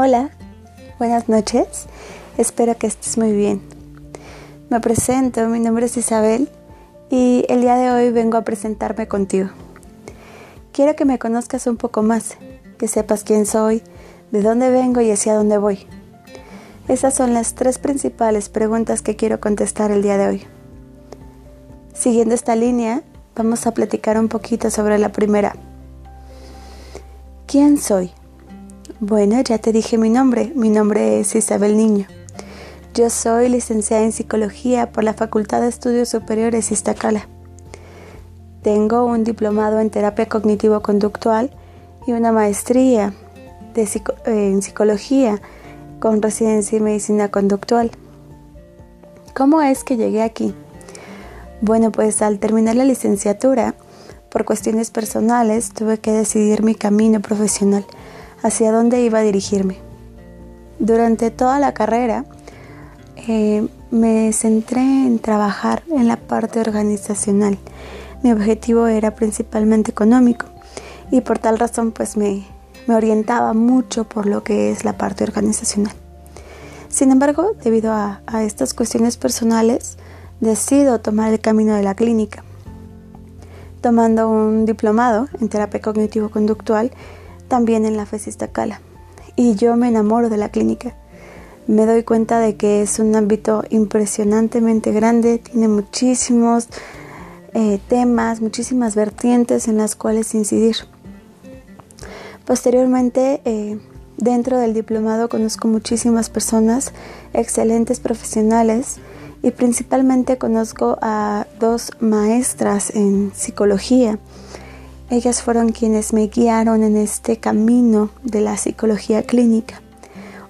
Hola, buenas noches, espero que estés muy bien. Me presento, mi nombre es Isabel y el día de hoy vengo a presentarme contigo. Quiero que me conozcas un poco más, que sepas quién soy, de dónde vengo y hacia dónde voy. Esas son las tres principales preguntas que quiero contestar el día de hoy. Siguiendo esta línea, vamos a platicar un poquito sobre la primera. ¿Quién soy? Bueno, ya te dije mi nombre. Mi nombre es Isabel Niño. Yo soy licenciada en Psicología por la Facultad de Estudios Superiores Iztacala. Tengo un diplomado en terapia cognitivo-conductual y una maestría en psicología con residencia en medicina conductual. ¿Cómo es que llegué aquí? Bueno, pues al terminar la licenciatura, por cuestiones personales, tuve que decidir mi camino profesional hacia dónde iba a dirigirme. Durante toda la carrera eh, me centré en trabajar en la parte organizacional. Mi objetivo era principalmente económico y por tal razón pues me, orientaba mucho por lo que es la parte organizacional. Sin embargo, debido a, a estas cuestiones personales, decido tomar el camino de la clínica, tomando un diplomado en terapia cognitivo-conductual también en la FES Iztacala. Y yo me enamoro de la clínica. Me doy cuenta de que es un ámbito impresionantemente grande, tiene muchísimos eh, temas, muchísimas vertientes en las cuales incidir. Posteriormente, eh, dentro del diplomado conozco muchísimas personas, excelentes profesionales, y principalmente conozco a dos maestras en psicología ellas fueron quienes me guiaron en este camino de la psicología clínica,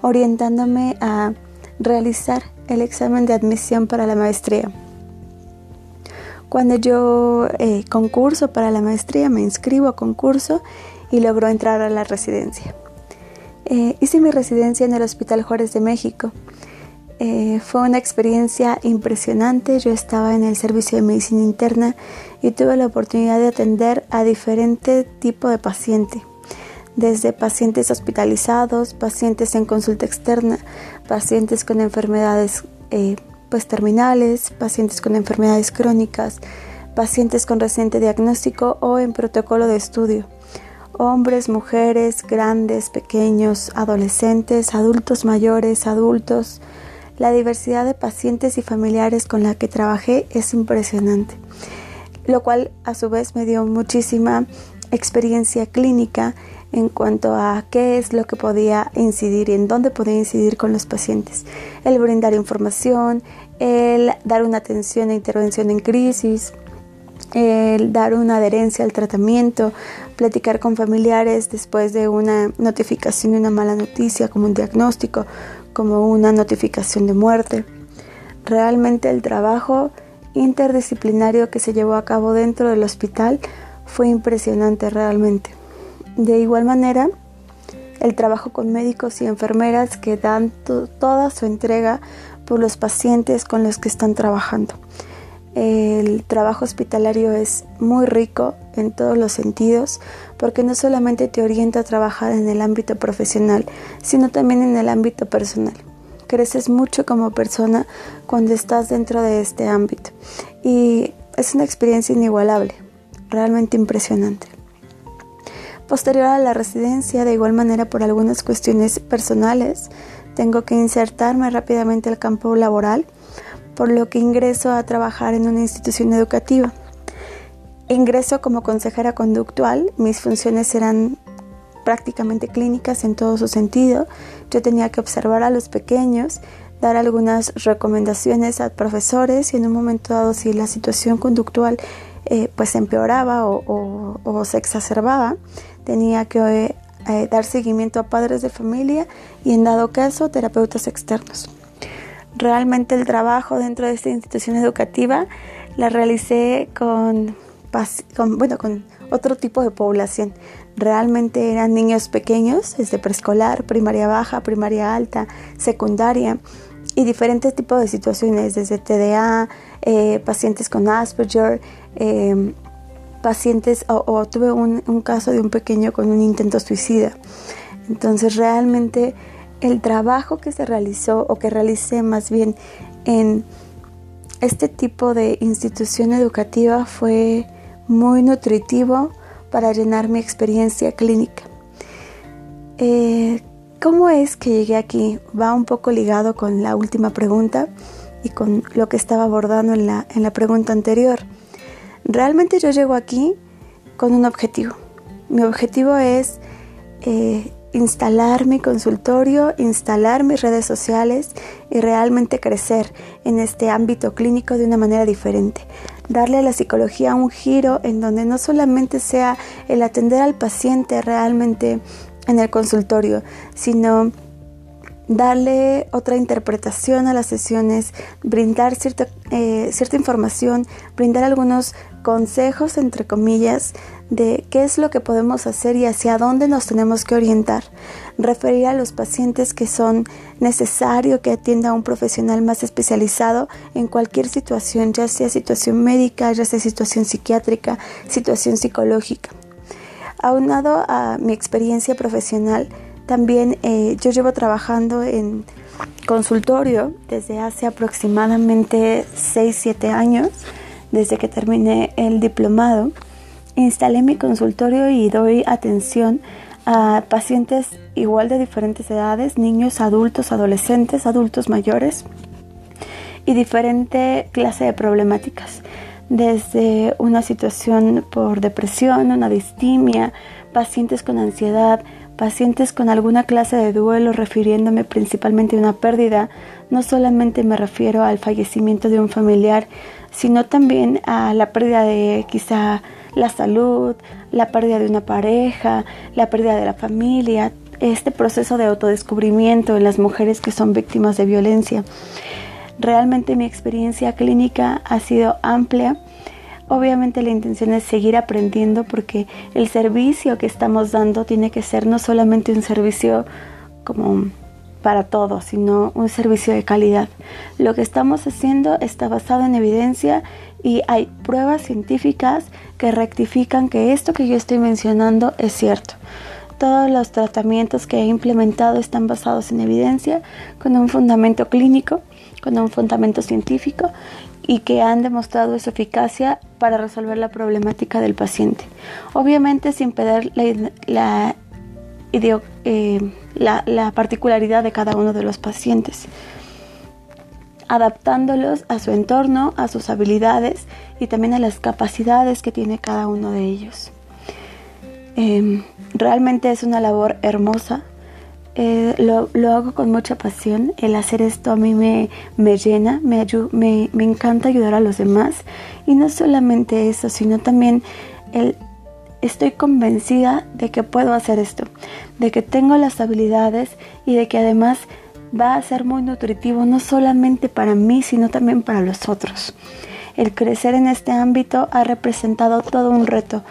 orientándome a realizar el examen de admisión para la maestría. Cuando yo eh, concurso para la maestría, me inscribo a concurso y logro entrar a la residencia. Eh, hice mi residencia en el Hospital Juárez de México eh, fue una experiencia impresionante. Yo estaba en el servicio de medicina interna y tuve la oportunidad de atender a diferente tipo de paciente, desde pacientes hospitalizados, pacientes en consulta externa, pacientes con enfermedades eh, pues terminales, pacientes con enfermedades crónicas, pacientes con reciente diagnóstico o en protocolo de estudio hombres, mujeres, grandes, pequeños, adolescentes, adultos mayores, adultos, la diversidad de pacientes y familiares con la que trabajé es impresionante, lo cual a su vez me dio muchísima experiencia clínica en cuanto a qué es lo que podía incidir y en dónde podía incidir con los pacientes. El brindar información, el dar una atención e intervención en crisis, el dar una adherencia al tratamiento, platicar con familiares después de una notificación de una mala noticia como un diagnóstico, como una notificación de muerte. Realmente el trabajo interdisciplinario que se llevó a cabo dentro del hospital fue impresionante realmente. De igual manera, el trabajo con médicos y enfermeras que dan toda su entrega por los pacientes con los que están trabajando. El trabajo hospitalario es muy rico en todos los sentidos porque no solamente te orienta a trabajar en el ámbito profesional, sino también en el ámbito personal. Creces mucho como persona cuando estás dentro de este ámbito y es una experiencia inigualable, realmente impresionante. Posterior a la residencia, de igual manera por algunas cuestiones personales, tengo que insertarme rápidamente al campo laboral por lo que ingreso a trabajar en una institución educativa. Ingreso como consejera conductual, mis funciones eran prácticamente clínicas en todo su sentido. Yo tenía que observar a los pequeños, dar algunas recomendaciones a profesores y en un momento dado si la situación conductual eh, pues empeoraba o, se exacerbaba, tenía que eh, dar seguimiento a padres de familia y en dado caso terapeutas externos. Realmente el trabajo dentro de esta institución educativa la realicé con, bueno, con otro tipo de población. Realmente eran niños pequeños, desde preescolar, primaria baja, primaria alta, secundaria y diferentes tipos de situaciones, desde TDA, eh, pacientes con Asperger, em, pacientes, o, tuve un, caso de un pequeño con un intento suicida. Entonces realmente el trabajo que se realizó o que realicé más bien en este tipo de institución educativa fue muy nutritivo para llenar mi experiencia clínica. Eh, ¿Cómo es que llegué aquí? Va un poco ligado con la última pregunta y con lo que estaba abordando en la, en la pregunta anterior. Realmente yo llego aquí con un objetivo. Mi objetivo es eh, instalar mi consultorio, instalar mis redes sociales y realmente crecer en este ámbito clínico de una manera diferente. Darle a la psicología un giro en donde no solamente sea el atender al paciente realmente en el consultorio, sino darle otra interpretación a las sesiones, brindar cierta, eh, cierta información, brindar algunos consejos, entre comillas, de qué es lo que podemos hacer y hacia dónde nos tenemos que orientar. Referir a los pacientes que son necesario que atienda a un profesional más especializado en cualquier situación, ya sea situación médica, ya sea situación psiquiátrica, situación psicológica. Aunado a mi experiencia profesional, también eh, yo llevo trabajando en consultorio desde hace aproximadamente 6-7 años, desde que terminé el diplomado. Instalé mi consultorio y doy atención a pacientes igual de diferentes edades, niños, adultos, adolescentes, adultos mayores y diferente clase de problemáticas, desde una situación por depresión, una distimia, pacientes con ansiedad, pacientes con alguna clase de duelo refiriéndome principalmente a una pérdida, no solamente me refiero al fallecimiento de un familiar, sino también a la pérdida de quizá la salud, la pérdida de una pareja, la pérdida de la familia, este proceso de autodescubrimiento en las mujeres que son víctimas de violencia. Realmente mi experiencia clínica ha sido amplia Obviamente la intención es seguir aprendiendo porque el servicio que estamos dando tiene que ser no solamente un servicio como para todos, sino un servicio de calidad. Lo que estamos haciendo está basado en evidencia y hay pruebas científicas que rectifican que esto que yo estoy mencionando es cierto. Todos los tratamientos que he implementado están basados en evidencia, con un fundamento clínico, con un fundamento científico y que han demostrado su eficacia para resolver la problemática del paciente. Obviamente sin perder la, eh, la, la, particularidad de cada uno de los pacientes, adaptándolos a su entorno, a sus habilidades y también a las capacidades que tiene cada uno de ellos. Em, realmente es una labor hermosa eh, lo, hago con mucha pasión. El hacer esto a mí me, llena, me, me, me, encanta ayudar a los demás. Y no solamente eso, sino también el, estoy convencida de que puedo hacer esto, de que tengo las habilidades y de que además va a ser muy nutritivo no solamente para mí, sino también para los otros. El crecer en este ámbito ha representado todo un reto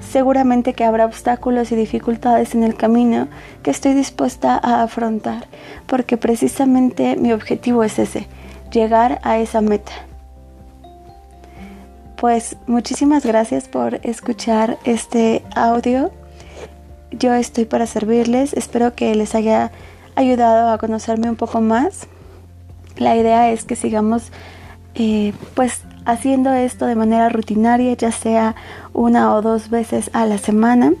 Seguramente que habrá obstáculos y dificultades en el camino que estoy dispuesta a afrontar, porque precisamente mi objetivo es ese, llegar a esa meta. Pues muchísimas gracias por escuchar este audio. Yo estoy para servirles, espero que les haya ayudado a conocerme un poco más. La idea es que sigamos eh, pues haciendo esto de manera rutinaria, ya sea una o dos veces a la semana,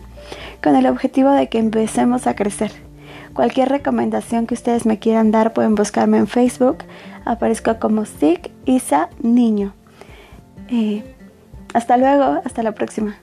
con el objetivo de que empecemos a crecer. Cualquier recomendación que ustedes me quieran dar pueden buscarme en Facebook. Aparezco como SIC Isa Niño. Eh, hasta luego, hasta la próxima.